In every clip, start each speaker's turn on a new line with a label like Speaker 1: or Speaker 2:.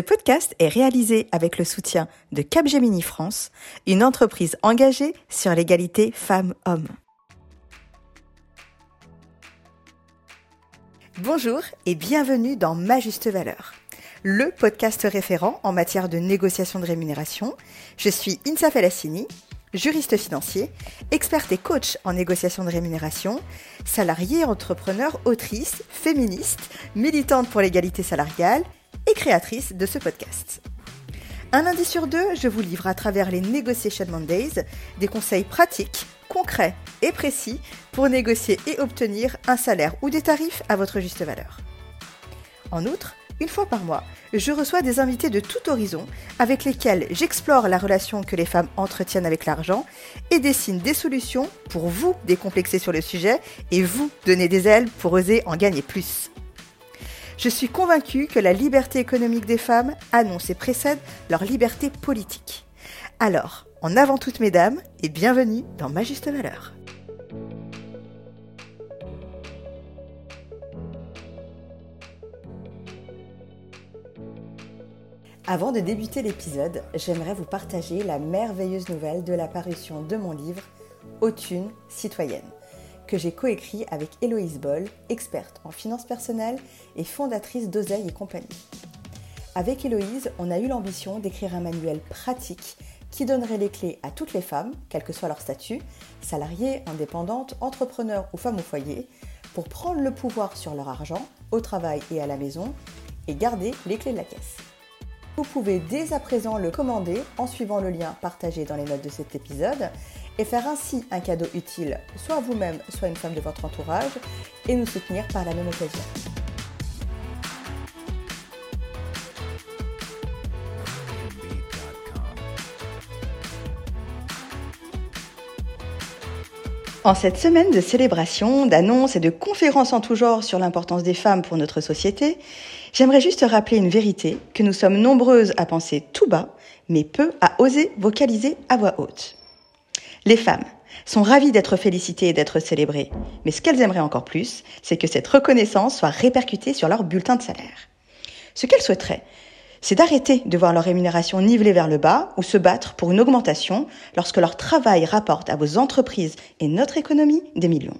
Speaker 1: Ce podcast est réalisé avec le soutien de Capgemini France, une entreprise engagée sur l'égalité femmes-hommes. Bonjour et bienvenue dans Ma Juste Valeur, le podcast référent en matière de négociation de rémunération. Je suis Insa Felassini, juriste financier, experte et coach en négociation de rémunération, salariée, entrepreneur, autrice, féministe, militante pour l'égalité salariale créatrice de ce podcast. Un lundi sur deux, je vous livre à travers les Negotiation Mondays des conseils pratiques, concrets et précis pour négocier et obtenir un salaire ou des tarifs à votre juste valeur. En outre, une fois par mois, je reçois des invités de tout horizon avec lesquels j'explore la relation que les femmes entretiennent avec l'argent et dessine des solutions pour vous décomplexer sur le sujet et vous donner des ailes pour oser en gagner plus. Je suis convaincue que la liberté économique des femmes annonce et précède leur liberté politique. Alors, en avant toutes mesdames, et bienvenue dans Ma Juste Valeur. Avant de débuter l'épisode, j'aimerais vous partager la merveilleuse nouvelle de la parution de mon livre Autune citoyenne, que j'ai coécrit avec Héloïse Boll, experte en finances personnelles et fondatrice d'Oseille et compagnie. Avec Héloïse, on a eu l'ambition d'écrire un manuel pratique qui donnerait les clés à toutes les femmes, quel que soit leur statut, salariées, indépendantes, entrepreneurs ou femmes au foyer, pour prendre le pouvoir sur leur argent, au travail et à la maison, et garder les clés de la caisse. Vous pouvez dès à présent le commander en suivant le lien partagé dans les notes de cet épisode et faire ainsi un cadeau utile soit à vous-même, soit à une femme de votre entourage et nous soutenir par la même occasion. En cette semaine de célébration, d'annonces et de conférences en tout genre sur l'importance des femmes pour notre société, j'aimerais juste rappeler une vérité que nous sommes nombreuses à penser tout bas, mais peu à oser vocaliser à voix haute. Les femmes sont ravies d'être félicitées et d'être célébrées, mais ce qu'elles aimeraient encore plus, c'est que cette reconnaissance soit répercutée sur leur bulletin de salaire. Ce qu'elles souhaiteraient, c'est d'arrêter de voir leur rémunération nivelée vers le bas ou se battre pour une augmentation lorsque leur travail rapporte à vos entreprises et notre économie des millions.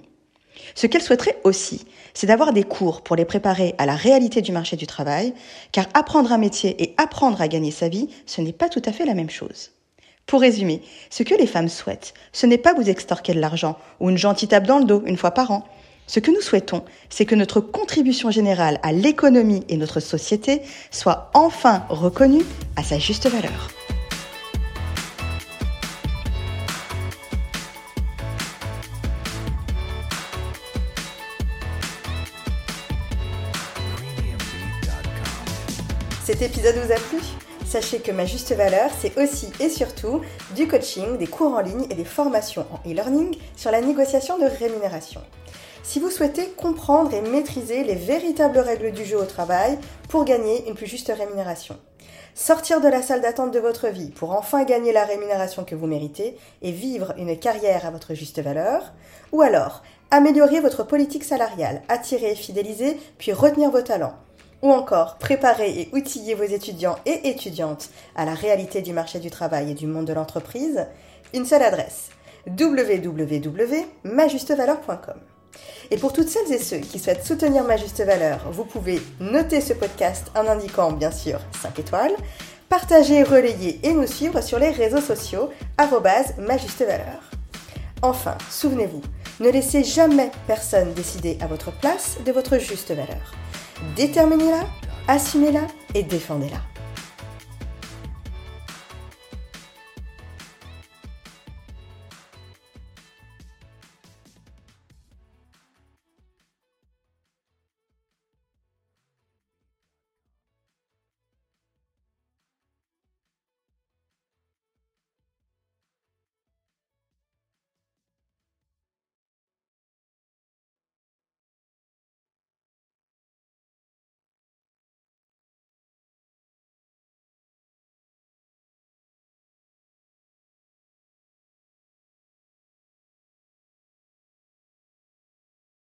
Speaker 1: Ce qu'elles souhaiteraient aussi, c'est d'avoir des cours pour les préparer à la réalité du marché du travail, car apprendre un métier et apprendre à gagner sa vie, ce n'est pas tout à fait la même chose. Pour résumer, ce que les femmes souhaitent, ce n'est pas vous extorquer de l'argent ou une gentille tape dans le dos une fois par an, ce que nous souhaitons, c'est que notre contribution générale à l'économie et notre société soit enfin reconnue à sa juste valeur. Cet épisode vous a plu? Sachez que ma juste valeur, c'est aussi et surtout du coaching, des cours en ligne et des formations en e-learning sur la négociation de rémunération si vous souhaitez comprendre et maîtriser les véritables règles du jeu au travail pour gagner une plus juste rémunération. Sortir de la salle d'attente de votre vie pour enfin gagner la rémunération que vous méritez et vivre une carrière à votre juste valeur. Ou alors, améliorer votre politique salariale, attirer et fidéliser, puis retenir vos talents. Ou encore, préparer et outiller vos étudiants et étudiantes à la réalité du marché du travail et du monde de l'entreprise. Une seule adresse www.majustevaleur.com. Et pour toutes celles et ceux qui souhaitent soutenir ma juste valeur, vous pouvez noter ce podcast en indiquant bien sûr 5 étoiles, partager, relayer et nous suivre sur les réseaux sociaux ma juste valeur. Enfin, souvenez-vous, ne laissez jamais personne décider à votre place de votre juste valeur. Déterminez-la, assumez-la et défendez-la.